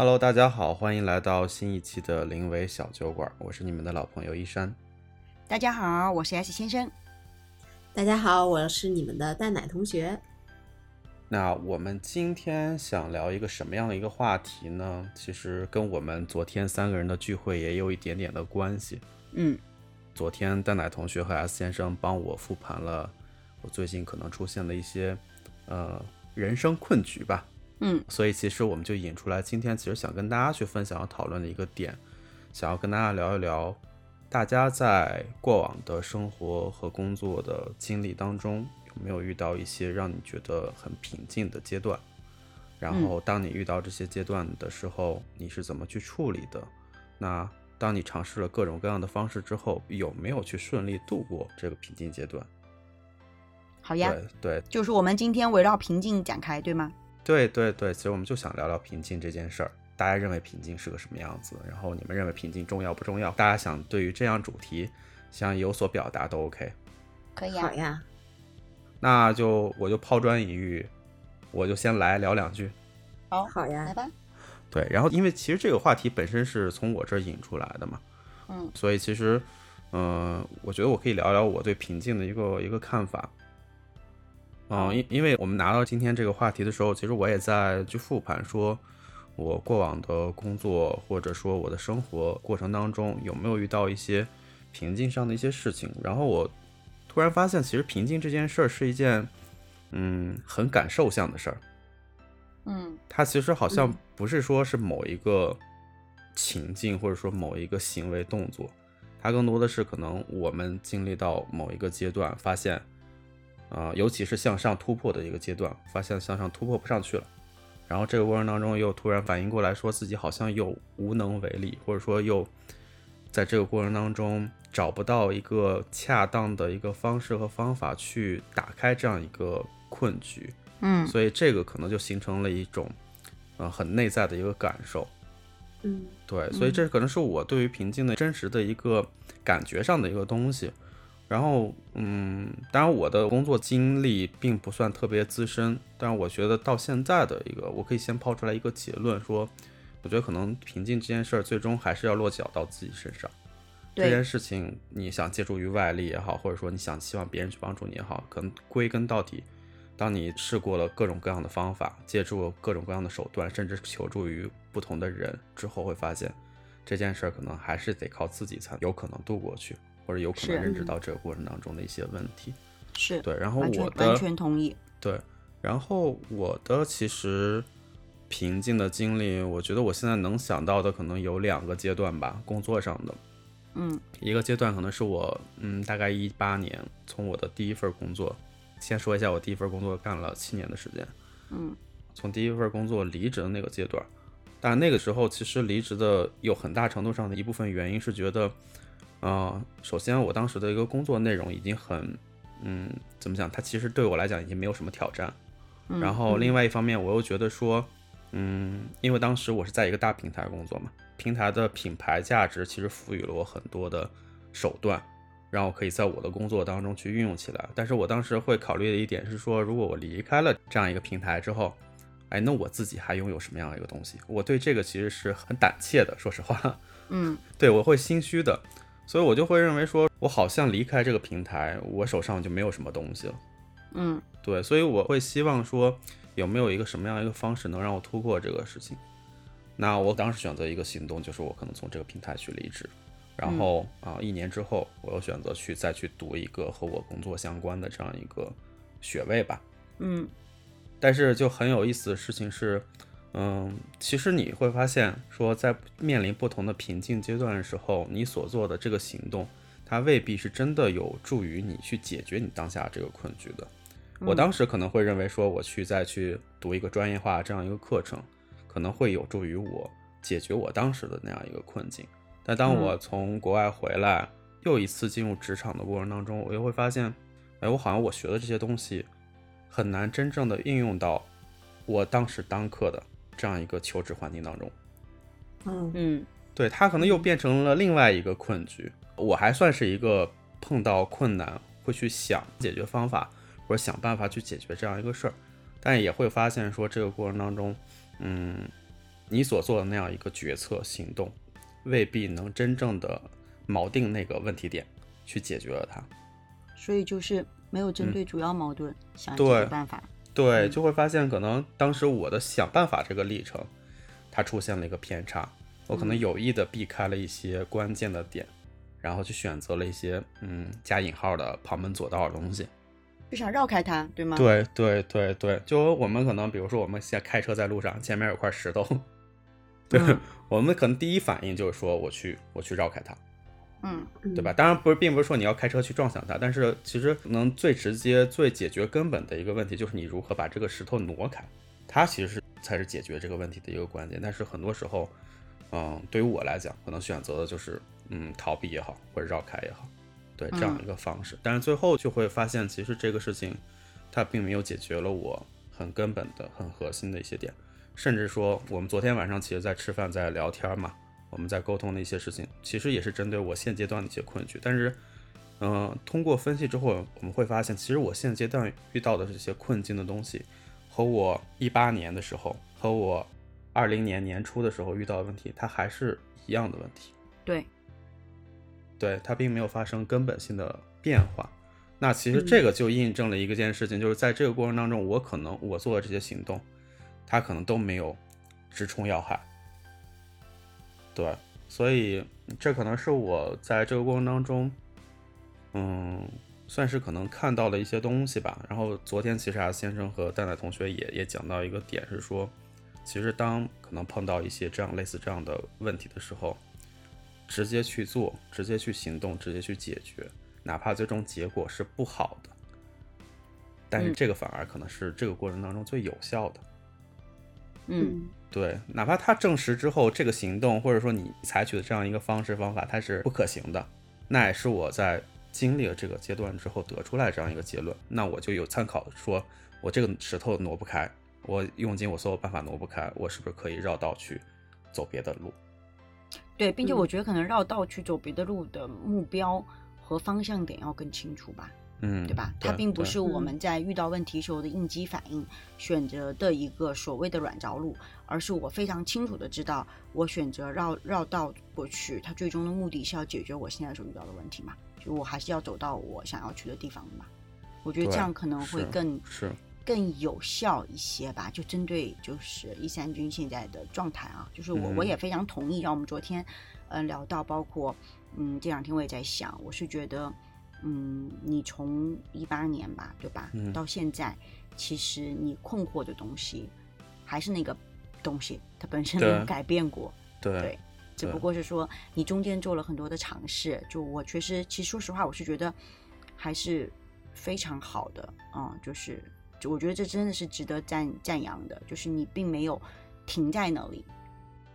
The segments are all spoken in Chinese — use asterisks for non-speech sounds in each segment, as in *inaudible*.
Hello，大家好，欢迎来到新一期的临危小酒馆，我是你们的老朋友一山。大家好，我是 S 先生。大家好，我是你们的蛋奶同学。那我们今天想聊一个什么样的一个话题呢？其实跟我们昨天三个人的聚会也有一点点的关系。嗯，昨天蛋奶同学和 S 先生帮我复盘了我最近可能出现的一些呃人生困局吧。嗯，所以其实我们就引出来，今天其实想跟大家去分享和讨论的一个点，想要跟大家聊一聊，大家在过往的生活和工作的经历当中。有没有遇到一些让你觉得很平静的阶段？然后，当你遇到这些阶段的时候，你是怎么去处理的？那当你尝试了各种各样的方式之后，有没有去顺利度过这个平静阶段？好呀，对对，就是我们今天围绕平静展开，对吗？对对对，其实我们就想聊聊平静这件事儿。大家认为平静是个什么样子？然后你们认为平静重要不重要？大家想对于这样主题想有所表达都 OK。可以啊。好呀。那就我就抛砖引玉，我就先来聊两句。好，好呀，来吧。对，然后因为其实这个话题本身是从我这儿引出来的嘛，嗯，所以其实，嗯，我觉得我可以聊聊我对平静的一个一个看法。嗯，因因为我们拿到今天这个话题的时候，其实我也在去复盘，说我过往的工作或者说我的生活过程当中有没有遇到一些瓶颈上的一些事情，然后我。突然发现，其实瓶颈这件事儿是一件，嗯，很感受向的事儿。嗯，它其实好像不是说是某一个情境，或者说某一个行为动作，它更多的是可能我们经历到某一个阶段，发现，啊，尤其是向上突破的一个阶段，发现向上突破不上去了，然后这个过程当中又突然反应过来，说自己好像又无能为力，或者说又在这个过程当中。找不到一个恰当的一个方式和方法去打开这样一个困局，嗯，所以这个可能就形成了一种，呃，很内在的一个感受，嗯，对，所以这可能是我对于平静的真实的一个感觉上的一个东西。然后，嗯，当然我的工作经历并不算特别资深，但是我觉得到现在的一个，我可以先抛出来一个结论，说，我觉得可能平静这件事儿最终还是要落脚到自己身上。这件事情，你想借助于外力也好，或者说你想希望别人去帮助你也好，可能归根到底，当你试过了各种各样的方法，借助各种各样的手段，甚至求助于不同的人之后，会发现这件事儿可能还是得靠自己才有可能度过去，或者有可能认知到这个过程当中的一些问题。是对，然后我的完全同意。对，然后我的其实平静的经历，我觉得我现在能想到的可能有两个阶段吧，工作上的。嗯，一个阶段可能是我，嗯，大概一八年从我的第一份工作，先说一下我第一份工作干了七年的时间，嗯，从第一份工作离职的那个阶段，但那个时候其实离职的有很大程度上的一部分原因是觉得，啊，首先我当时的一个工作内容已经很，嗯，怎么讲，它其实对我来讲已经没有什么挑战，然后另外一方面我又觉得说，嗯，因为当时我是在一个大平台工作嘛。平台的品牌价值其实赋予了我很多的手段，让我可以在我的工作当中去运用起来。但是我当时会考虑的一点是说，如果我离开了这样一个平台之后，哎，那我自己还拥有什么样的一个东西？我对这个其实是很胆怯的，说实话。嗯，对我会心虚的，所以我就会认为说，我好像离开这个平台，我手上就没有什么东西了。嗯，对，所以我会希望说，有没有一个什么样一个方式能让我突破这个事情？那我当时选择一个行动，就是我可能从这个平台去离职，然后啊，一年之后，我又选择去再去读一个和我工作相关的这样一个学位吧。嗯，但是就很有意思的事情是，嗯，其实你会发现说，在面临不同的瓶颈阶段的时候，你所做的这个行动，它未必是真的有助于你去解决你当下这个困局的。我当时可能会认为说，我去再去读一个专业化这样一个课程。可能会有助于我解决我当时的那样一个困境，但当我从国外回来，又一次进入职场的过程当中，我又会发现，哎，我好像我学的这些东西很难真正的应用到我当时当课的这样一个求职环境当中。嗯嗯，对，他可能又变成了另外一个困局。我还算是一个碰到困难会去想解决方法或者想办法去解决这样一个事儿，但也会发现说这个过程当中。嗯，你所做的那样一个决策行动，未必能真正的锚定那个问题点，去解决了它。所以就是没有针对主要矛盾、想解决办法。对，嗯就会发现可能当时我的想办法这个历程，它出现了一个偏差，我可能有意的避开了一些关键的点，然后去选择了一些嗯加引号的旁门左道的东西。就想绕开它，对吗？，对对对对，就我们可能比如说我们现在开车在路上，前面有块石头，*laughs* 对、嗯我们可能第一反应就是说我去我去绕开它。嗯对吧？当然不是，并不是说你要开车去撞向它，但是其实能最直接、最解决根本的一个问题，就是你如何把这个石头挪开，它其实是才是解决这个问题的一个关键。但是很多时候，嗯，对于我来讲，可能选择的就是嗯逃避也好，或者绕开也好，对这样一个方式。但是最后就会发现，其实这个事情它并没有解决了我很根本的、很核心的一些点，甚至说我们昨天晚上其实在吃饭在聊天嘛。我们在沟通的一些事情，其实也是针对我现阶段的一些困局。但是，嗯、通过分析之后，我们会发现，其实我现阶段遇到的这些困境的东西，和我一八年的时候，和我二零年年初的时候遇到的问题，它还是一样的问题。对，对，它并没有发生根本性的变化。那其实这个就印证了一个件事情，就是在这个过程当中，我可能我做的这些行动，它可能都没有直冲要害。对，所以这可能是我在这个过程当中，嗯，算是可能看到了一些东西吧。然后昨天其实啊，先生和蛋蛋同学也也讲到一个点，是说，其实当可能碰到一些这样类似这样的问题的时候，直接去做，直接去行动，直接去解决，哪怕最终结果是不好的，但是嗯这个反而可能是这个过程当中最有效的。嗯对，哪怕他证实之后这个行动或者说你采取的这样一个方式方法它是不可行的，那也是我在经历了这个阶段之后得出来这样一个结论，那我就有参考，说我这个石头挪不开，我用尽我所有办法挪不开，我是不是可以绕道去走别的路？对，并且嗯我觉得可能绕道去走别的路的目标和方向点要更清楚吧。嗯，对吧？它并不是我嗯们在遇到问题时候的应激反应选择的一个所谓的软着陆，而是我非常清楚的知道，我选择绕绕道过去，它最终的目的是要解决我现在所遇到的问题嘛，就我还是要走到我想要去的地方的嘛。我觉得这样可能会更是更有效一些吧。就针对就是一三军现在的状态啊，就是我、嗯我也非常同意，让我们昨天呃聊到，包括嗯这两天我也在想，我是觉得嗯你从一八年吧，对吧，嗯到现在，其实你困惑的东西还是那个东西，它本身没有改变过。对对只不过是说你中间做了很多的尝试，就我确实，其实说实话，我是觉得还是非常好的啊、就是我觉得这真的是值得赞赞扬的，就是你并没有停在那里。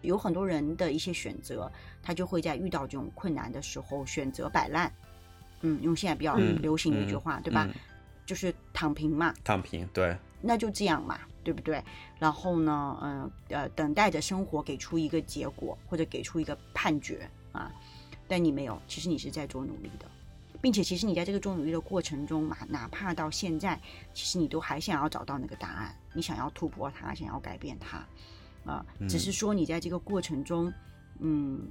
有很多人的一些选择，他就会在遇到这种困难的时候选择摆烂，嗯，用现在比较嗯流行的一句嗯话，对吧？嗯就是躺平嘛，躺平，对那就这样嘛，对不对？然后呢，嗯呃等待着生活给出一个结果，或者给出一个判决啊。但你没有，其实你是在做努力的，并且其实你在这个做努力的过程中嘛，哪怕到现在，其实你都还想要找到那个答案，你想要突破它，想要改变它，啊、只是说你在这个过程中，嗯，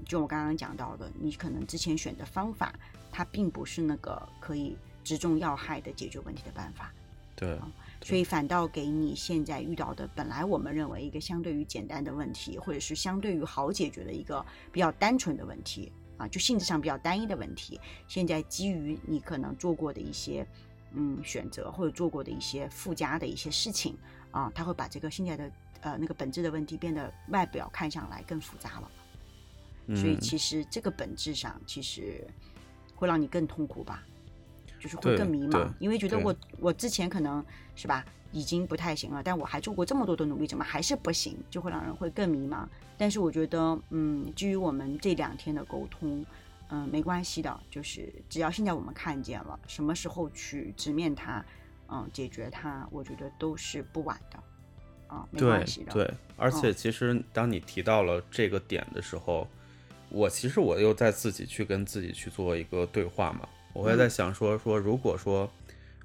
就我刚刚讲到的，你可能之前选的方法，它并不是那个可以直中要害的解决问题的办法。对所以反倒给你现在遇到的本来我们认为一个相对于简单的问题，或者是相对于好解决的一个比较单纯的问题啊，就性质上比较单一的问题，现在基于你可能做过的一些嗯选择或者做过的一些附加的一些事情啊，它会把这个现在的呃那个本质的问题变得外表看上来更复杂了。所以嗯其实这个本质上其实会让你更痛苦吧，就是会更迷茫，因为觉得我我之前可能是吧已经不太行了，但我还做过这么多的努力，怎么还是不行，就会让人会更迷茫。但是我觉得，嗯，基于我们这两天的沟通，嗯，没关系的，就是只要现在我们看见了，什么时候去直面它，嗯，解决它，我觉得都是不晚的，啊，没关系的，对，而且嗯其实当你提到了这个点的时候，我其实我又在自己去跟自己去做一个对话嘛，我会在嗯。想说说，如果说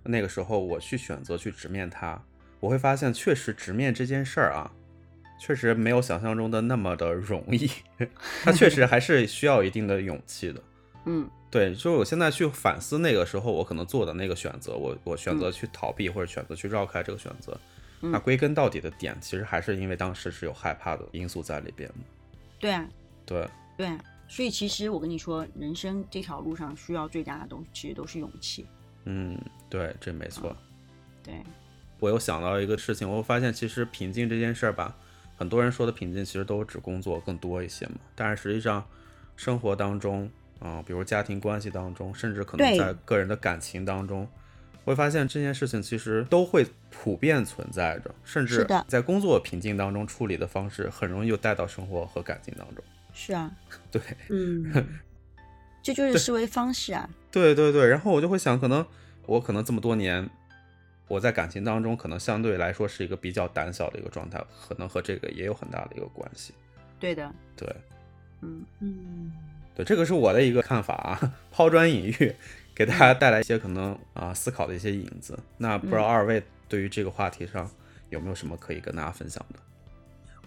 那个时候我去选择去直面它，我会发现确实直面这件事儿啊，确实没有想象中的那么的容易，*laughs* 它确实还是需要一定的勇气的。*laughs* 嗯。对，就是我现在去反思那个时候我可能做的那个选择，我我选择去逃避或者选择去绕开这个选择，嗯。那归根到底的点其实还是因为当时是有害怕的因素在里边的。对啊，对，对啊。所以其实我跟你说，人生这条路上需要最大的东西，其实都是勇气。嗯，对，这没错。对，我又想到一个事情，我发现其实平静这件事儿吧，很多人说的平静其实都是指工作更多一些嘛，但是实际上生活当中啊、比如家庭关系当中，甚至可能在个人的感情当中，会发现这件事情其实都会普遍存在着，甚至在工作瓶颈当中处理的方式，很容易就带到生活和感情当中。是啊，*laughs* 对，嗯，*laughs* 这就是思维方式啊。对对对，然后我就会想，可能我可能这么多年，我在感情当中可能相对来说是一个比较胆小的一个状态，可能和这个也有很大的一个关系。对的，对嗯，嗯，对，这个是我的一个看法啊，抛砖引玉，给大家带来一些可能啊思考的一些影子。那不知道二位对于这个话题上有没有什么可以跟大家分享的？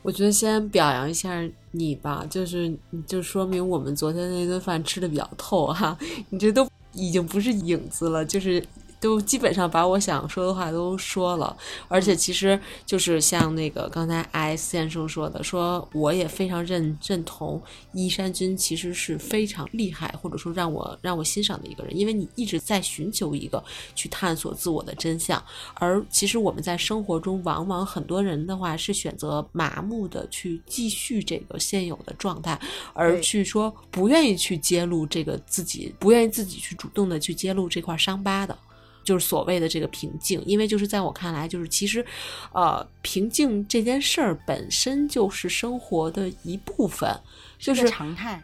我觉得先表扬一下你吧，就是就说明我们昨天那顿饭吃的比较透哈，你这都已经不是影子了，就是。都基本上把我想说的话都说了，而且其实就是像那个刚才 S 先生说的，说我也非常认认同伊山君其实是非常厉害，或者说让我让我欣赏的一个人，因为你一直在寻求一个去探索自我的真相，而其实我们在生活中，往往很多人的话是选择麻木的去继续这个现有的状态，而去说不愿意去揭露这个自己，不愿意自己去主动的去揭露这块伤疤的。就是所谓的这个平静，因为就是在我看来，就是其实，呃，平静这件事儿本身就是生活的一部分，就是常态。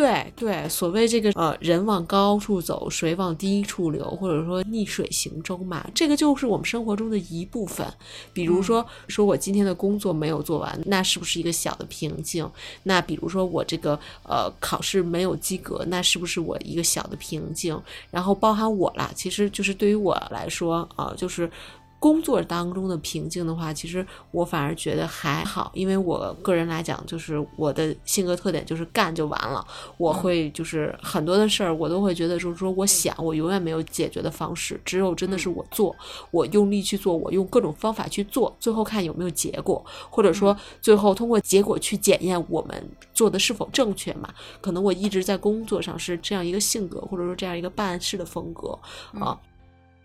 对对，所谓这个呃，人往高处走，水往低处流，或者说逆水行舟嘛，这个就是我们生活中的一部分。比如说，说我今天的工作没有做完，那是不是一个小的瓶颈？那比如说我这个呃考试没有及格，那是不是我一个小的瓶颈？然后包含我啦，其实就是对于我来说啊、就是。工作当中的瓶颈的话，其实我反而觉得还好，因为我个人来讲，就是我的性格特点就是干就完了。我会就是很多的事儿，我都会觉得就是说，我想我永远没有解决的方式，只有真的是我做，我用力去做，我用各种方法去做，最后看有没有结果，或者说最后通过结果去检验我们做的是否正确嘛。可能我一直在工作上是这样一个性格，或者说这样一个办事的风格啊。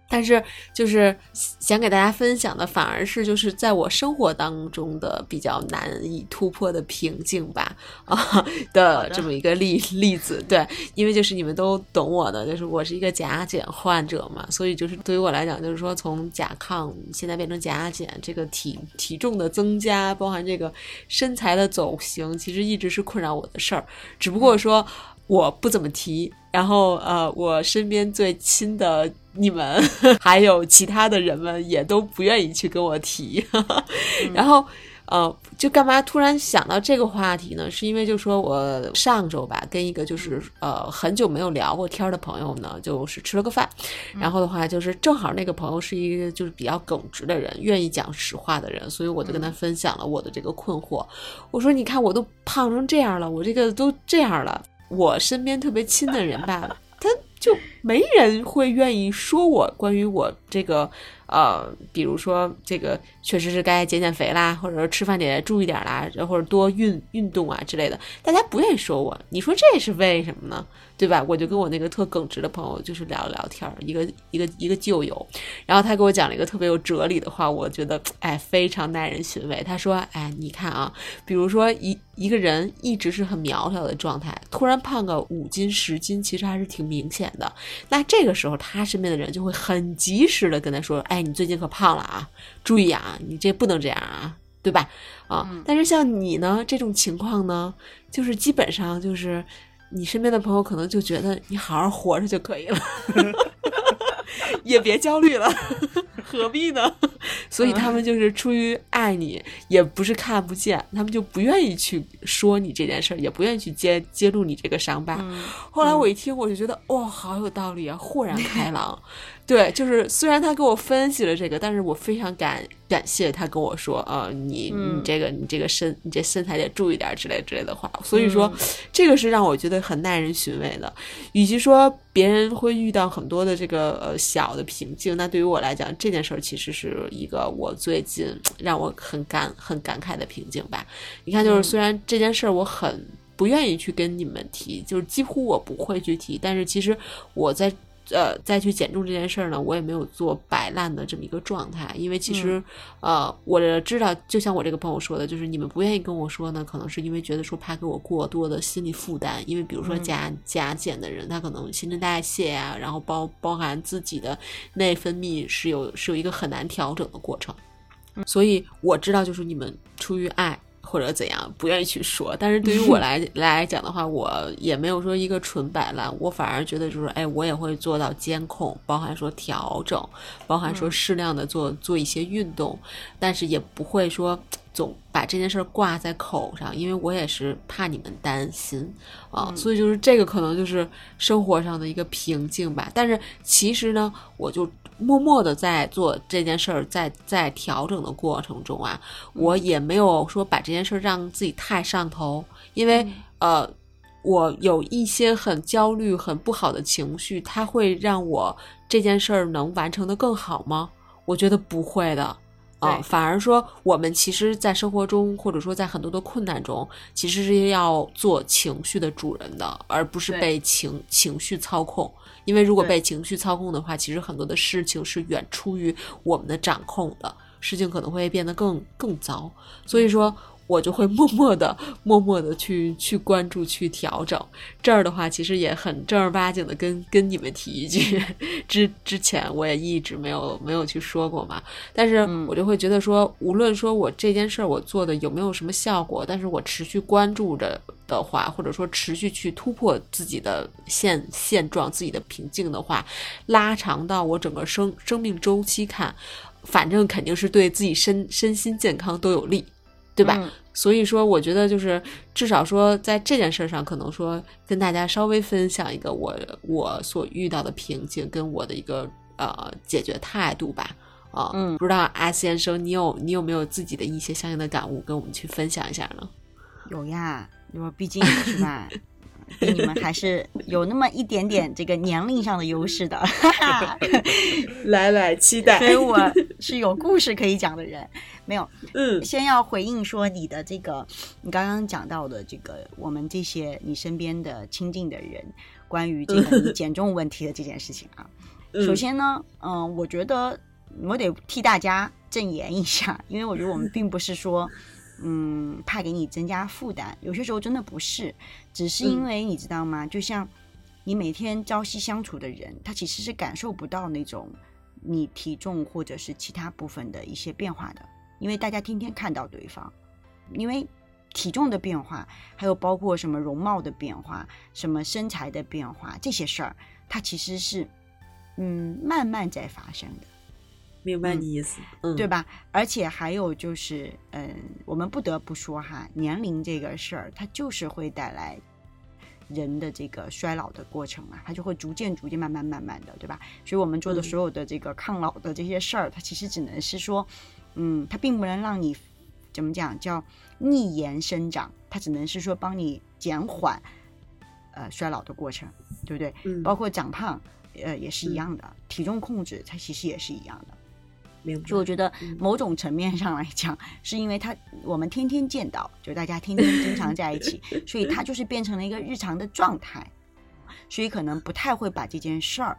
但是，就是想给大家分享的，反而是就是在我生活当中的比较难以突破的瓶颈吧，啊的这么一个例例子。对，因为就是你们都懂我的，就是我是一个甲减患者嘛，所以就是对于我来讲，就是说从甲亢现在变成甲减，这个体体重的增加，包含这个身材的走形，其实一直是困扰我的事儿，只不过说。我不怎么提，然后呃，我身边最亲的你们，*laughs* 还有其他的人们也都不愿意去跟我提，*laughs* 然后呃，就干嘛突然想到这个话题呢？是因为就说我上周吧，跟一个就是呃很久没有聊过天的朋友呢，就是吃了个饭，然后的话就是正好那个朋友是一个就是比较耿直的人，愿意讲实话的人，所以我就跟他分享了我的这个困惑。我说，你看我都胖成这样了，我这个都这样了。我身边特别亲的人吧，他就没人会愿意说我关于我这个呃，比如说这个确实是该减减肥啦，或者说吃饭得注意点啦，或者多运运动啊之类的，大家不愿意说我。你说这是为什么呢？对吧？我就跟我那个特耿直的朋友就是聊了聊天，一个一个一个旧友，然后他给我讲了一个特别有哲理的话，我觉得哎非常耐人寻味。他说：“哎，你看啊，比如说一一个人一直是很苗条的状态，突然胖个五斤十斤，其实还是挺明显的。那这个时候，他身边的人就会很及时的跟他说：‘哎，你最近可胖了啊，注意啊，你这不能这样啊。’”对吧？啊，但是像你呢，这种情况呢，就是基本上就是你身边的朋友可能就觉得你好好活着就可以了，*laughs* 也别焦虑了，何必呢？*laughs* 所以他们就是出于爱你，也不是看不见，他们就不愿意去说你这件事儿，也不愿意去揭揭露你这个伤疤。后来我一听，我就觉得哇，好有道理啊，豁然开朗。对，就是虽然他给我分析了这个，但是我非常感感谢他跟我说，呃，你你这个你这个身你这身材得注意点之类之类的话。所以说，这个是让我觉得很耐人寻味的。与其说别人会遇到很多的这个呃小的瓶颈，那对于我来讲，这件事儿其实是一个我最近让我很感很感慨的瓶颈吧。你看，就是虽然这件事儿我很不愿意去跟你们提，就是几乎我不会去提，但是其实我在。呃，再去减重这件事儿呢，我也没有做摆烂的这么一个状态，因为其实，呃，我知道，就像我这个朋友说的，就是你们不愿意跟我说呢，可能是因为觉得说怕给我过多的心理负担，因为比如说甲甲减的人，他可能新陈代谢啊，然后包包含自己的内分泌是有是有一个很难调整的过程，所以我知道，就是你们出于爱。或者怎样，不愿意去说。但是对于我 *laughs* 来来讲的话，我也没有说一个纯摆烂，我反而觉得就是，哎，我也会做到监控，包含说调整，包含说适量的做做一些运动，但是也不会说总把这件事挂在口上，因为我也是怕你们担心啊。所以就是这个可能就是生活上的一个瓶颈吧。但是其实呢，我就。默默的在做这件事儿，在在调整的过程中啊，我也没有说把这件事儿让自己太上头，因为呃，我有一些很焦虑、很不好的情绪，它会让我这件事儿能完成的更好吗？我觉得不会的啊，反而说我们其实，在生活中或者说在很多的困难中，其实是要做情绪的主人的，而不是被情情绪操控。因为如果被情绪操控的话，其实很多的事情是远出于我们的掌控的，事情可能会变得更更糟。所以说。我就会默默的、默默的去去关注、去调整。这儿的话，其实也很正儿八经的跟跟你们提一句，*laughs* 之之前我也一直没有没有去说过嘛。但是我就会觉得说，无论说我这件事儿我做的有没有什么效果，但是我持续关注着的话，或者说持续去突破自己的现现状、自己的瓶颈的话，拉长到我整个生生命周期看，反正肯定是对自己身身心健康都有利。对吧？所以说，我觉得就是至少说，在这件事上，可能说跟大家稍微分享一个我我所遇到的瓶颈跟我的一个呃解决态度吧。啊，嗯，不知道阿先生，你有你有没有自己的一些相应的感悟，跟我们去分享一下呢？有呀，我毕竟是吧。比你们还是有那么一点点这个年龄上的优势的，*laughs* 来来期待。所以我是有故事可以讲的人，没有。嗯，先要回应说你的这个，你刚刚讲到的这个，我们这些你身边的亲近的人，关于这个你减重问题的这件事情啊。*laughs* 首先呢，嗯，我觉得我得替大家证言一下，因为我觉得我们并不是说。嗯，怕给你增加负担，有些时候真的不是，只是因为你知道吗？就像你每天朝夕相处的人，他其实是感受不到那种你体重或者是其他部分的一些变化的，因为大家天天看到对方，因为体重的变化，还有包括什么容貌的变化、什么身材的变化这些事儿，它其实是嗯慢慢在发生的。明白你意思，嗯，对吧？而且还有就是，嗯，我们不得不说哈，年龄这个事儿，它就是会带来人的这个衰老的过程嘛，它就会逐渐、逐渐、慢慢、慢慢的，对吧？所以我们做的所有的这个抗老的这些事儿，它其实只能是说，嗯，它并不能让你怎么讲叫逆延生长，它只能是说帮你减缓呃衰老的过程，对不对？嗯，包括长胖，呃，也是一样的，体重控制它其实也是一样的。就我觉得某种层面上来讲，是因为他我们天天见到，就大家天天经常在一起，*laughs* 所以他就是变成了一个日常的状态，所以可能不太会把这件事儿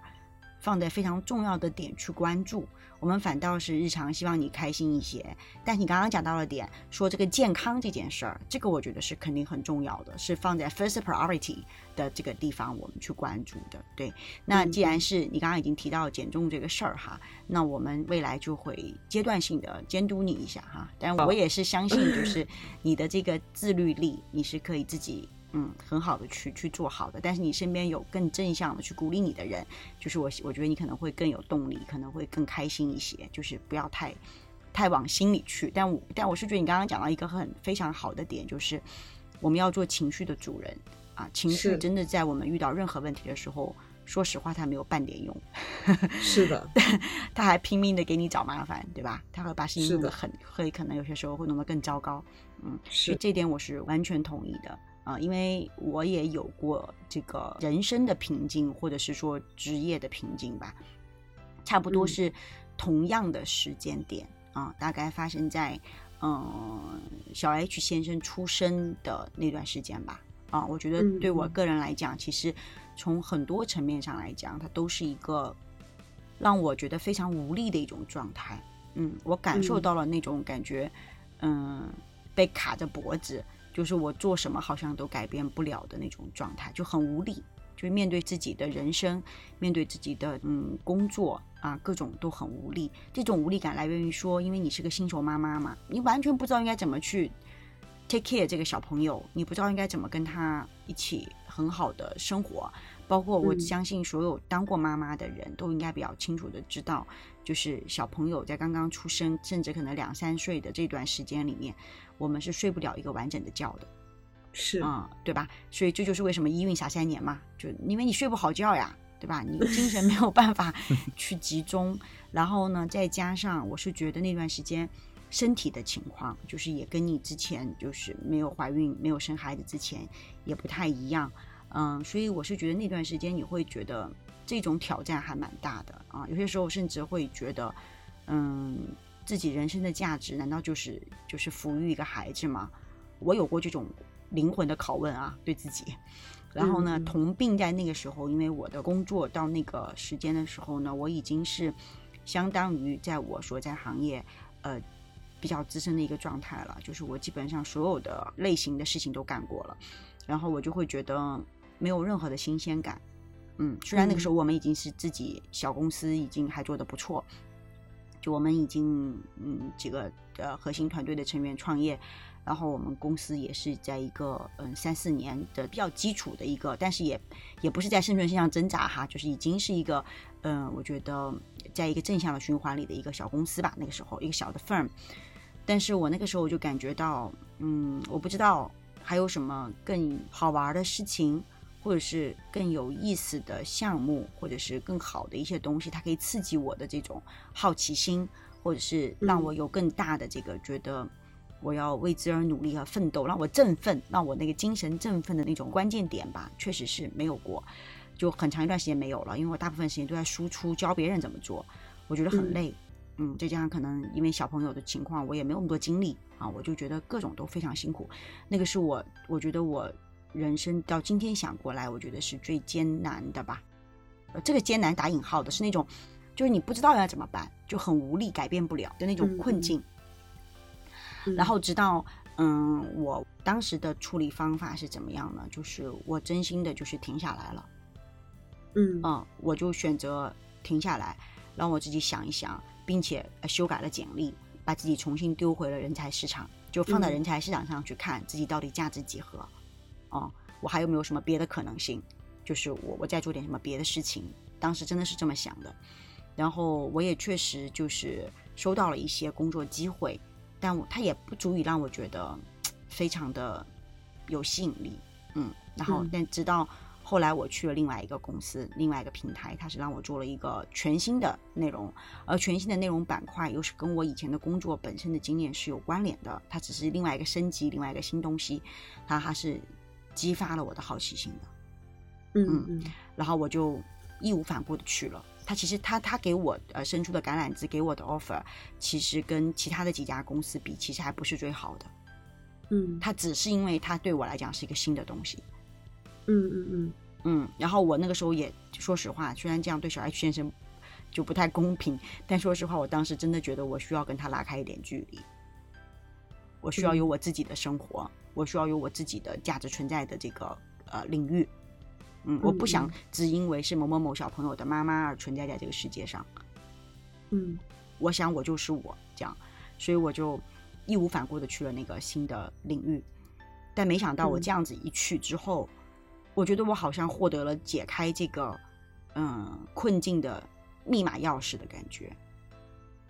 放在非常重要的点去关注。我们反倒是日常希望你开心一些，但你刚刚讲到了点，说这个健康这件事儿，这个我觉得是肯定很重要的，是放在 first priority 的这个地方我们去关注的。对，那既然是你刚刚已经提到减重这个事儿哈，那我们未来就会阶段性的监督你一下哈。但我也是相信，就是 *laughs* 你的这个自律力，你是可以自己。嗯，很好的去去做好的，但是你身边有更正向的去鼓励你的人，就是我，我觉得你可能会更有动力，可能会更开心一些。就是不要太太往心里去。但我但我是觉得你刚刚讲到一个很非常好的点，就是我们要做情绪的主人啊，情绪真的在我们遇到任何问题的时候，说实话，它没有半点用。是的，*laughs* 他还拼命的给你找麻烦，对吧？他会把事情弄得很，会可能有些时候会弄得更糟糕。嗯，所以是这点我是完全同意的啊、因为我也有过这个人生的瓶颈，或者是说职业的瓶颈吧，差不多嗯是同样的时间点啊、大概发生在嗯小 H 先生出生的那段时间吧。啊，我觉得对我个人来讲，其实从很多层面上来讲，它都是一个让我觉得非常无力的一种状态。嗯，我感受嗯到了那种感觉，嗯，被卡着脖子，就是我做什么好像都改变不了的那种状态，就很无力。就是面对自己的人生，面对自己的嗯工作啊，各种都很无力。这种无力感来源于说，因为你是个新手妈妈嘛，你完全不知道应该怎么去 take care 这个小朋友，你不知道应该怎么跟他一起很好的生活。包括我嗯相信所有当过妈妈的人都应该比较清楚的知道，就是小朋友在刚刚出生，甚至可能两三岁的这段时间里面，我们是睡不了一个完整的觉的。是，嗯，对吧？所以这就是为什么一孕傻三年嘛，就因为你睡不好觉呀，对吧？你精神没有办法 *laughs* 去集中，然后呢，再加上我是觉得那段时间身体的情况，就是也跟你之前就是没有怀孕、没有生孩子之前也不太一样，嗯，所以我是觉得那段时间你会觉得这种挑战还蛮大的啊，有些时候甚至会觉得，嗯，自己人生的价值难道就是就是抚育一个孩子吗？我有过这种灵魂的拷问啊，对自己。然后呢，同病在那个时候，因为我的工作到那个时间的时候呢，我已经是相当于在我所在行业，呃，比较资深的一个状态了。就是我基本上所有的类型的事情都干过了，然后我就会觉得没有任何的新鲜感。嗯，虽然那个时候我们已经是自己小公司，已经还做得不错，就我们已经嗯几个呃核心团队的成员创业，然后我们公司也是在一个嗯三四年的比较基础的一个，但是也也不是在生存线上挣扎哈，就是已经是一个嗯我觉得在一个正向的循环里的一个小公司吧，那个时候一个小的 firm，但是我那个时候我就感觉到嗯我不知道还有什么更好玩的事情。或者是更有意思的项目，或者是更好的一些东西，它可以刺激我的这种好奇心，或者是让我有更大的这个觉得我要为之而努力和奋斗，让我振奋，让我那个精神振奋的那种关键点吧，确实是没有过，就很长一段时间没有了，因为我大部分时间都在输出，教别人怎么做，我觉得很累。嗯，再加上可能因为小朋友的情况，我也没有那么多精力啊，我就觉得各种都非常辛苦。那个是我，我觉得我人生到今天想过来，我觉得是最艰难的吧。呃，这个艰难打引号的是那种，就是你不知道要怎么办，就很无力，改变不了的那种困境。嗯然后直到嗯，我当时的处理方法是怎么样呢？就是我真心的就是停下来了。嗯嗯，我就选择停下来，让我自己想一想，并且呃修改了简历，把自己重新丢回了人才市场，就放到嗯人才市场上去看自己到底价值几何。哦、我还有没有什么别的可能性？就是我我再做点什么别的事情。当时真的是这么想的。然后我也确实就是收到了一些工作机会，但我它也不足以让我觉得非常的有吸引力。嗯，然后嗯但直到后来我去了另外一个公司，另外一个平台，它是让我做了一个全新的内容，而全新的内容板块又是跟我以前的工作本身的经验是有关联的，它只是另外一个升级，另外一个新东西，它还是激发了我的好奇心的。嗯嗯然后我就义无反顾的去了。他其实他他给我呃伸出的橄榄枝，给我的 offer，其实跟其他的几家公司比，其实还不是最好的。嗯他只是因为他对我来讲是一个新的东西，嗯嗯嗯嗯。然后我那个时候也说实话，虽然这样对小 H 先生就不太公平，但说实话，我当时真的觉得我需要跟他拉开一点距离。我需要有我自己的生活，我需要有我自己的价值存在的这个呃领域。嗯，我不想嗯只因为是某某某小朋友的妈妈而存在在这个世界上。嗯我想我就是我这样，所以我就义无反顾的去了那个新的领域。但没想到我嗯这样子一去之后，我觉得我好像获得了解开这个嗯困境的密码钥匙的感觉。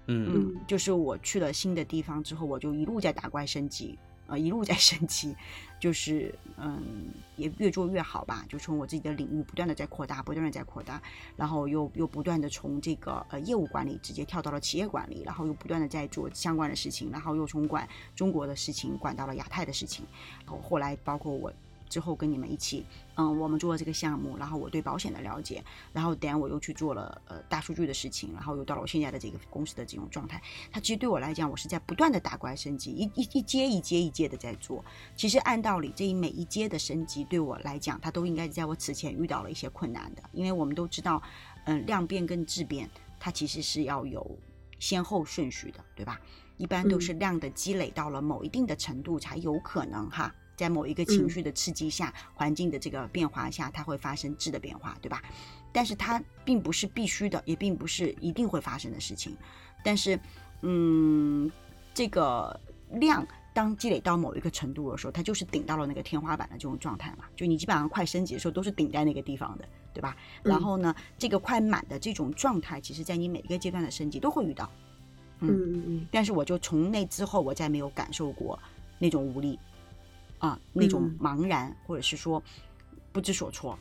嗯嗯，就是我去了新的地方之后，我就一路在打怪升级，呃，一路在升级，就是嗯，也越做越好吧，就从我自己的领域不断的在扩大，不断的在扩大，然后又又不断的从这个呃业务管理直接跳到了企业管理，然后又不断的在做相关的事情，然后又从管中国的事情管到了亚太的事情，然后后来包括我。之后跟你们一起，嗯，我们做了这个项目，然后我对保险的了解，然后等下我又去做了呃大数据的事情，然后又到了我现在的这个公司的这种状态。它其实对我来讲，我是在不断的打怪升级，一一一阶一阶一阶的在做。其实按道理，这一每一阶的升级对我来讲，它都应该在我此前遇到了一些困难的，因为我们都知道，嗯，量变跟质变，它其实是要有先后顺序的，对吧？一般都是量的积累到了某一定的程度，才有可能哈。在某一个情绪的刺激下，环境的这个变化下，它会发生质的变化，对吧？但是它并不是必须的，也并不是一定会发生的事情。但是，嗯，这个量当积累到某一个程度的时候，它就是顶到了那个天花板的这种状态嘛。就你基本上快升级的时候，都是顶在那个地方的，对吧？然后呢，这个快满的这种状态，其实在你每一个阶段的升级都会遇到。嗯嗯嗯。但是我就从那之后，我再没有感受过那种无力。啊，那种茫然，或者是说不知所措，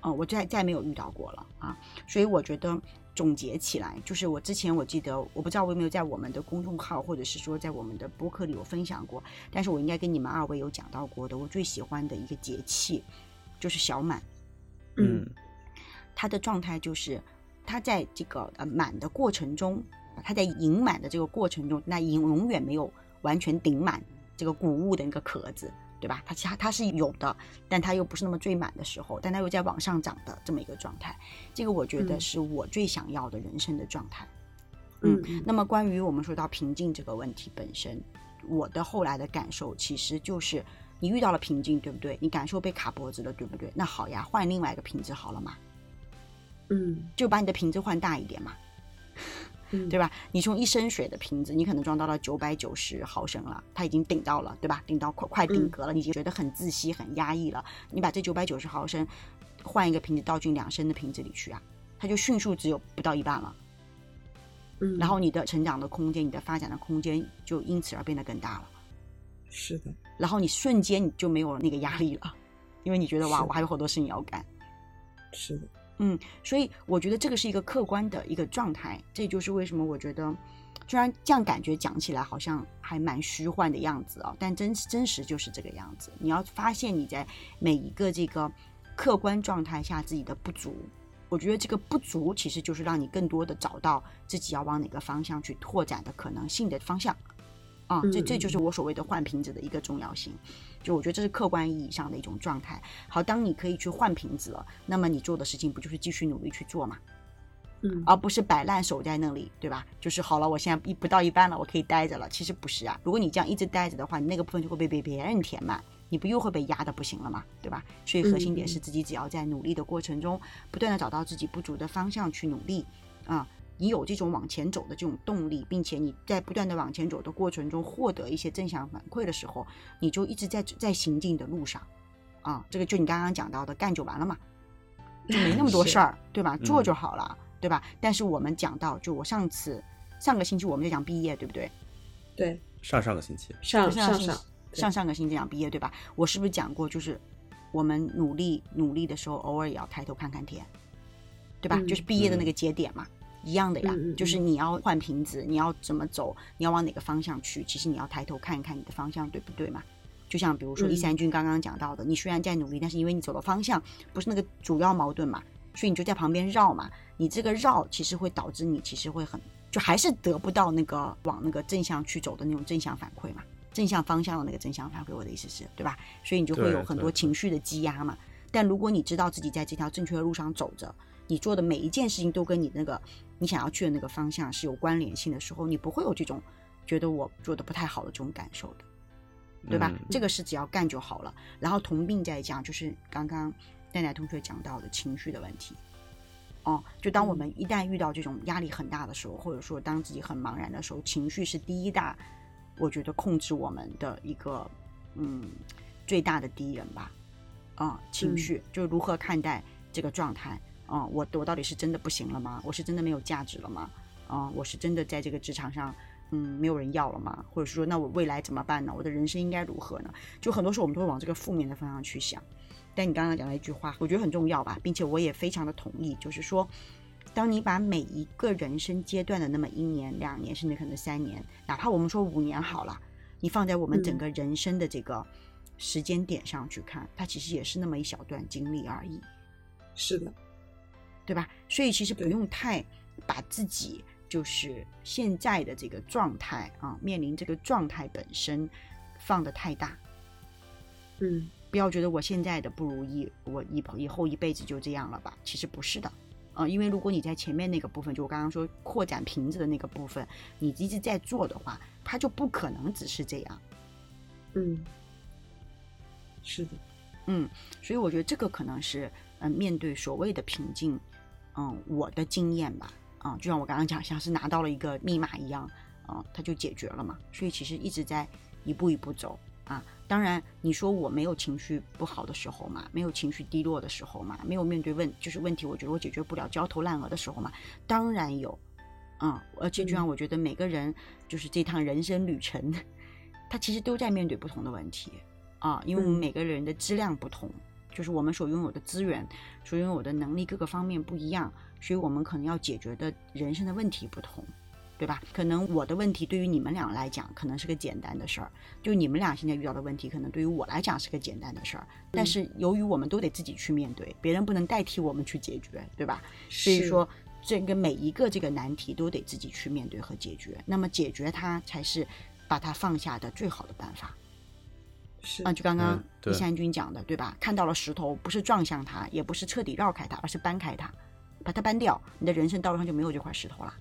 啊，我再再没有遇到过了啊，所以我觉得总结起来，就是我之前我记得，我不知道我有没有在我们的公众号，或者是说在我们的播客里有分享过，但是我应该跟你们二位有讲到过的，我最喜欢的一个节气就是小满，嗯，它的状态就是它在这个呃满的过程中，它在盈满的这个过程中，那盈永远没有完全顶满这个谷物的那个壳子。对吧？它其它它是有的，但它又不是那么最满的时候，但它又在往上涨的这么一个状态。这个我觉得是我最想要的人生的状态。嗯，那么关于我们说到瓶颈这个问题本身，我的后来的感受其实就是，你遇到了瓶颈，对不对？你感受被卡脖子了，对不对？那好呀，换另外一个瓶子好了嘛。嗯，就把你的瓶子换大一点嘛。对吧？你从一升水的瓶子，你可能装到了九百九十毫升了，它已经顶到了，对吧？顶到快快顶格了，你已经觉得很窒息、很压抑了。你把这九百九十毫升换一个瓶子倒进两升的瓶子里去啊，它就迅速只有不到一半了。嗯，然后你的成长的空间、你的发展的空间就因此而变得更大了。是的。然后你瞬间你就没有那个压力了，因为你觉得哇，我还有好多事情要干。是的。嗯，所以我觉得这个是一个客观的一个状态，这就是为什么我觉得，虽然这样感觉讲起来好像还蛮虚幻的样子啊，但真真实就是这个样子。你要发现你在每一个这个客观状态下自己的不足，我觉得这个不足其实就是让你更多的找到自己要往哪个方向去拓展的可能性的方向。啊，这这就是我所谓的换瓶子的一个重要性，就我觉得这是客观意义上的一种状态。好，当你可以去换瓶子了，那么你做的事情不就是继续努力去做嘛？嗯，而不是摆烂守在那里，对吧？就是好了，我现在一不到一半了，我可以待着了。其实不是啊，如果你这样一直待着的话，你那个部分就会被被别人填满，你不又会被压的不行了嘛？对吧？所以核心点是自己只要在努力的过程中，不断的找到自己不足的方向去努力啊。你有这种往前走的这种动力，并且你在不断的往前走的过程中获得一些正向反馈的时候，你就一直在在行进的路上，啊，这个就你刚刚讲到的，干就完了嘛，就没那么多 *laughs* 事儿，对吧？做就好了，对吧？但是我们讲到，就我上次上个星期我们就讲毕业，对不对？对，上上个星期，上上上上上个星期讲毕业，对吧？我是不是讲过，就是我们努力努力的时候，偶尔也要抬头看看天，对吧？就是毕业的那个节点嘛。一样的呀，就是你要换瓶子，你要怎么走，你要往哪个方向去？其实你要抬头看一看你的方向对不对嘛？就像比如说一三军刚刚讲到的，你虽然在努力，但是因为你走的方向不是那个主要矛盾嘛，所以你就在旁边绕嘛。你这个绕其实会导致你其实会很，就还是得不到那个往那个正向去走的那种正向反馈嘛，正向方向的那个正向反馈。我的意思是，对吧？所以你就会有很多情绪的积压嘛。但如果你知道自己在这条正确的路上走着。你做的每一件事情都跟你那个你想要去的那个方向是有关联性的时候，你不会有这种觉得我做的不太好的这种感受的，对吧？这个是只要干就好了。然后同病在讲，就是刚刚奈奈同学讲到的情绪的问题。哦，就当我们一旦遇到这种压力很大的时候，或者说当自己很茫然的时候，情绪是第一大，我觉得控制我们的一个嗯最大的敌人吧。啊，情绪就如何看待这个状态。哦，我我到底是真的不行了吗？我是真的没有价值了吗？啊、我是真的在这个职场上，嗯，没有人要了吗？或者说，那我未来怎么办呢？我的人生应该如何呢？就很多时候我们都会往这个负面的方向去想。但你刚刚讲了一句话，我觉得很重要吧，并且我也非常的同意，就是说，当你把每一个人生阶段的那么一年、两年，甚至可能三年，哪怕我们说五年好了，你放在我们整个人生的这个时间点上去看，它其实也是那么一小段经历而已。是的，对吧？所以其实不用太把自己就是现在的这个状态啊，面临这个状态本身放得太大，嗯不要觉得我现在的不如意，我以以后一辈子就这样了吧？其实不是的。啊，因为如果你在前面那个部分，就我刚刚说扩展瓶子的那个部分，你一直在做的话，它就不可能只是这样。嗯，是的，嗯，所以我觉得这个可能是，嗯、面对所谓的瓶颈，嗯，我的经验吧，啊、就像我刚刚讲，像是拿到了一个密码一样，啊、它就解决了嘛。所以其实一直在一步一步走啊。当然，你说我没有情绪不好的时候嘛，没有情绪低落的时候嘛，没有面对问就是问题，我觉得我解决不了，焦头烂额的时候嘛，当然有，啊、而且就像嗯我觉得每个人就是这趟人生旅程，*laughs* 他其实都在面对不同的问题。啊，因为我们嗯每个人的质量不同，就是我们所拥有的资源、所拥有的能力各个方面不一样，所以我们可能要解决的人生的问题不同，对吧？可能我的问题对于你们俩来讲可能是个简单的事儿，就你们俩现在遇到的问题，可能对于我来讲是个简单的事儿，但嗯是由于我们都得自己去面对，别人不能代替我们去解决，对吧？所以说，这个每一个这个难题都得自己去面对和解决，那么解决它才是把它放下的最好的办法。是啊，就刚刚嗯对一山君讲的，对吧？看到了石头，不是撞向它，也不是彻底绕开它，而是搬开它，把它搬掉，你的人生道路上就没有这块石头了。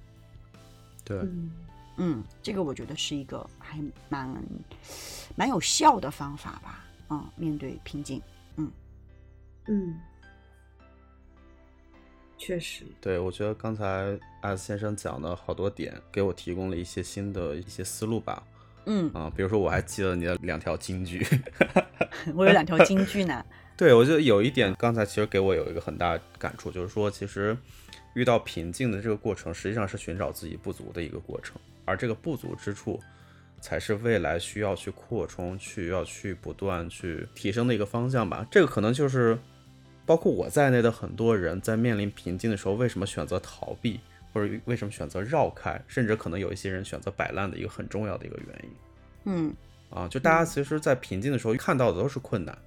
对，嗯嗯，这个我觉得是一个还蛮蛮有效的方法吧。嗯，面对瓶颈，嗯嗯，确实，对，我觉得刚才艾斯先生讲的好多点，给我提供了一些新的一些思路吧。嗯，啊，比如说我还记得你的两条金句，*laughs* 我有两条金句呢。对我觉得有一点，刚才其实给我有一个很大感触，就是说，其实遇到瓶颈的这个过程，实际上是寻找自己不足的一个过程，而这个不足之处，才是未来需要去扩充、去要去不断去提升的一个方向吧。这个可能就是包括我在内的很多人在面临瓶颈的时候，为什么选择逃避，或者为什么选择绕开，甚至可能有一些人选择摆烂的一个很重要的一个原因嗯啊。就大家其实，在平静的时候看到的都是困难。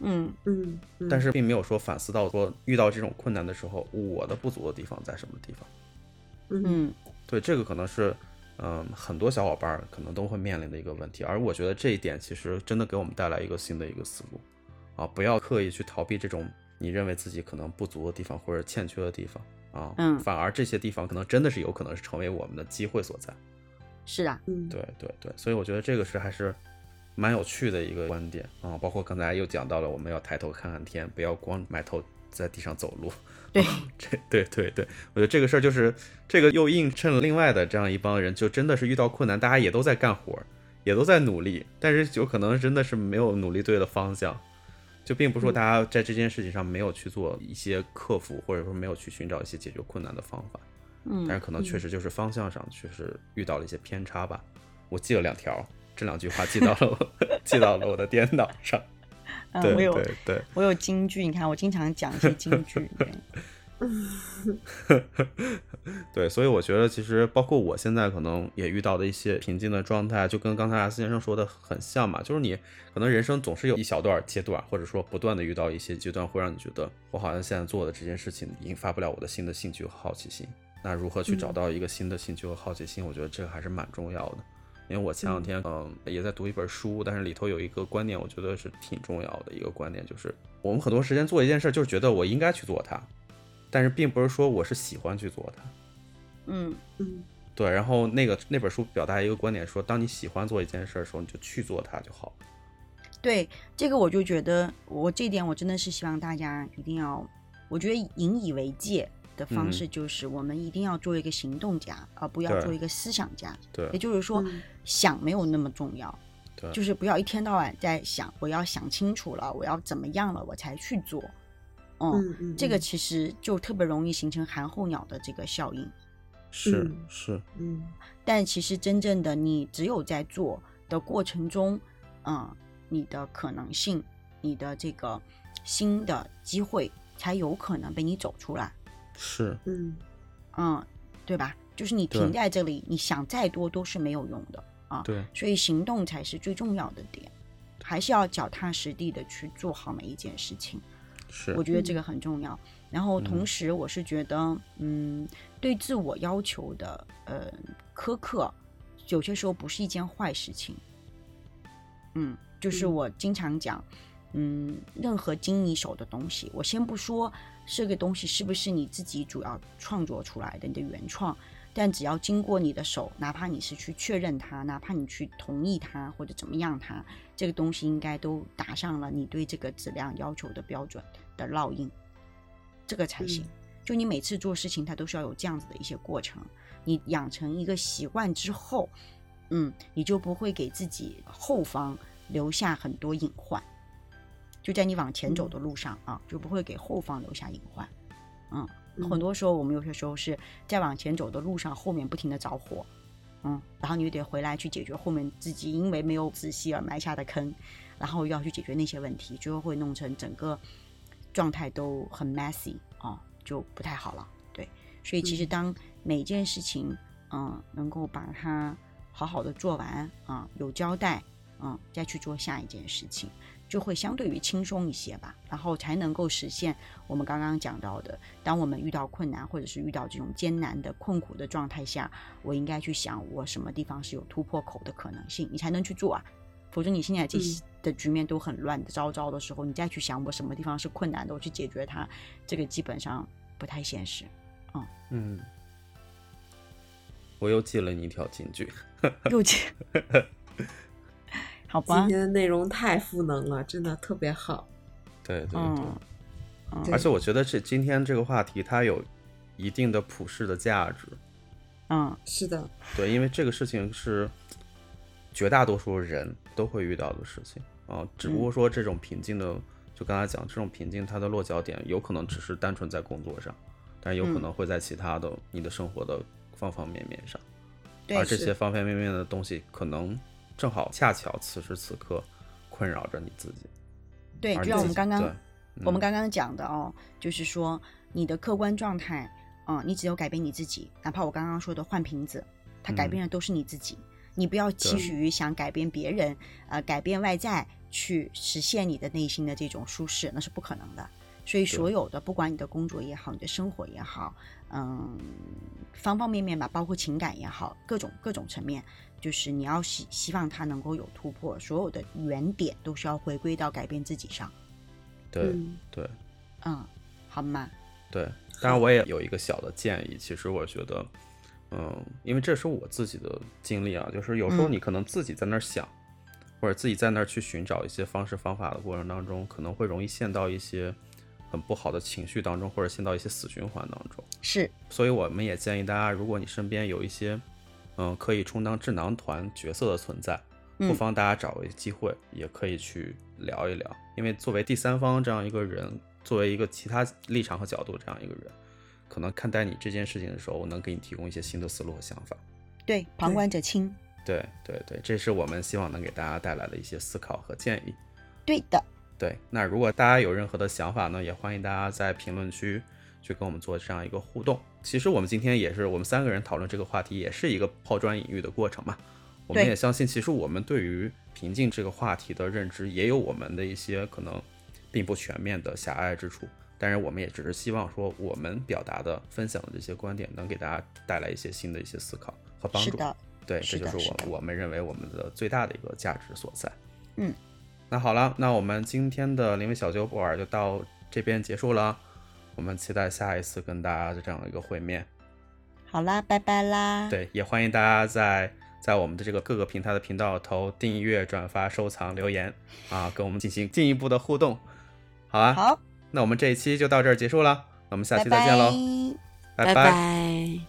嗯嗯，嗯但是并没有说反思到说遇到这种困难的时候，我的不足的地方在什么地方。嗯嗯对，这个可能是，嗯，很多小伙伴儿可能都会面临的一个问题。而我觉得这一点其实真的给我们带来一个新的一个思路，啊，不要刻意去逃避这种你认为自己可能不足的地方或者欠缺的地方啊，嗯反而这些地方可能真的是有可能是成为我们的机会所在。是啊，嗯，对对对，所以我觉得这个是还是蛮有趣的一个观点啊，包括刚才又讲到了我们要抬头看看天，不要光埋头在地上走路。对 *laughs* 这对对对，我觉得这个事儿就是这个又映衬了另外的这样一帮人，就真的是遇到困难，大家也都在干活儿，也都在努力，但是有可能真的是没有努力对的方向。就并不是说大家在这件事情上没有去做一些克服，或者说没有去寻找一些解决困难的方法，嗯但是可能确实就是方向上确实遇到了一些偏差吧。我记了两条，这两句话记到了我 *laughs* 记到了我的电脑上。嗯，对我有对对，我有京剧，你看我经常讲一些金句。对 *laughs* 对，所以我觉得其实包括我现在可能也遇到的一些瓶颈的状态，就跟刚才阿斯先生说的很像嘛，就是你可能人生总是有一小段阶段，或者说不断的遇到一些阶段，会让你觉得我好像现在做的这件事情引发不了我的新的兴趣和好奇心。那如何去找到一个新的兴趣和好奇心？我觉得这个还是蛮重要的。因为我前两天嗯也在读一本书，但是里头有一个观点，我觉得是挺重要的一个观点，就是我们很多时间做一件事，就是觉得我应该去做它，但是并不是说我是喜欢去做它。嗯嗯对，然后那个那本书表达一个观点说，当你喜欢做一件事的时候，你就去做它就好。对，这个我就觉得，我这点我真的是希望大家一定要，我觉得引以为戒的方式就是，我们一定要做一个行动家，而不要做一个思想家。对也就是说，嗯想没有那么重要，对就是不要一天到晚在想，我要想清楚了，我要怎么样了，我才去做。嗯，嗯嗯，这个其实就特别容易形成寒候鸟的这个效应。是嗯是，嗯但其实真正的你只有在做的过程中，嗯，你的可能性，你的这个新的机会才有可能被你走出来，是，嗯嗯，对吧？就是你停在这里，你想再多都是没有用的啊。对，所以行动才是最重要的点，还是要脚踏实地的去做好每一件事情。是我，觉得这个很重要。然后同时，我是觉得，嗯，对自我要求的呃苛刻，有些时候不是一件坏事情。嗯，就是嗯我经常讲，嗯，任何经你手的东西，我先不说这个东西是不是你自己主要创作出来的，你的原创，但只要经过你的手，哪怕你是去确认它，哪怕你去同意它或者怎么样它，这个东西应该都打上了你对这个质量要求的标准的烙印，这个才行。嗯就你每次做事情，它都是要有这样子的一些过程。你养成一个习惯之后，嗯，你就不会给自己后方留下很多隐患。就在你往前走的路上啊，就不会给后方留下隐患。嗯，嗯很多时候我们有些时候是在往前走的路上，后面不停的着火，嗯，然后你又得回来去解决后面自己因为没有仔细而埋下的坑，然后要去解决那些问题，最后会弄成整个状态都很 messy 啊，就不太好了。对，所以其实嗯当每件事情，嗯，能够把它好好的做完啊，有交代，嗯，再去做下一件事情，就会相对于轻松一些吧，然后才能够实现我们刚刚讲到的，当我们遇到困难或者是遇到这种艰难的困苦的状态下，我应该去想我什么地方是有突破口的可能性，你才能去做啊。否则你现在这嗯的局面都很乱糟糟的时候，你再去想我什么地方是困难的，我去解决它，这个基本上不太现实。嗯嗯，我又记了你一条金句，*laughs* 又见，好吧。今，天的内容太赋能了，真的特别好。对对对。嗯，嗯。而且我觉得这今天这个话题它有一定的普世的价值，嗯，是的，对，因为这个事情是绝大多数人都会遇到的事情啊，只不过说这种瓶颈的，就刚才讲这种瓶颈，它的落脚点有可能只是单纯在工作上，但有可能会在其他的你的生活的方方面面上，对而这些方方面面的东西，可能正好恰巧此时此刻困扰着你自己，对，就像我们刚刚嗯我们刚刚讲的哦，就是说你的客观状态，嗯，你只有改变你自己，哪怕我刚刚说的换瓶子，它改嗯。变的都是你自己，你不要期许于想改变别人，呃，改变外在去实现你的内心的这种舒适，那是不可能的。所以所有的，不管你的工作也好，你的生活也好，嗯，方方面面吧，包括情感也好，各种各种层面，就是你要希希望他能够有突破，所有的原点都是要回归到改变自己上。对嗯对。嗯，好吗？对，当然我也有一个小的建议，其实我觉得，嗯，因为这是我自己的经历啊，就是有时候嗯你可能自己在那儿想，或者自己在那儿去寻找一些方式方法的过程当中，可能会容易陷到一些很不好的情绪当中，或者陷到一些死循环当中。是，所以我们也建议大家，如果你身边有一些，嗯，可以充当智囊团角色的存在，不嗯妨大家找个机会，也可以去聊一聊。因为作为第三方这样一个人，作为一个其他立场和角度这样一个人，可能看待你这件事情的时候，我能给你提供一些新的思路和想法。对，旁观者清。对对对，这是我们希望能给大家带来的一些思考和建议。对的，对，那如果大家有任何的想法呢，也欢迎大家在评论区去跟我们做这样一个互动。其实我们今天也是我们三个人讨论这个话题，也是一个抛砖引玉的过程嘛。我们也相信，其实我们对于瓶颈这个话题的认知，也有我们的一些可能并不全面的狭隘之处。但是，我们也只是希望说，我们表达的、分享的这些观点，能给大家带来一些新的一些思考和帮助。对，这就是我我们认为我们的最大的一个价值所在。嗯，那好了，那我们今天的灵位小酒馆就到这边结束了。我们期待下一次跟大家的这样一个会面。好啦，拜拜啦。，对，也欢迎大家在在我们的这个各个平台的频道头订阅、转发、收藏、留言啊，跟我们进行进一步的互动。好啊，好，那我们这一期就到这儿结束了，那我们下期再见喽，拜拜拜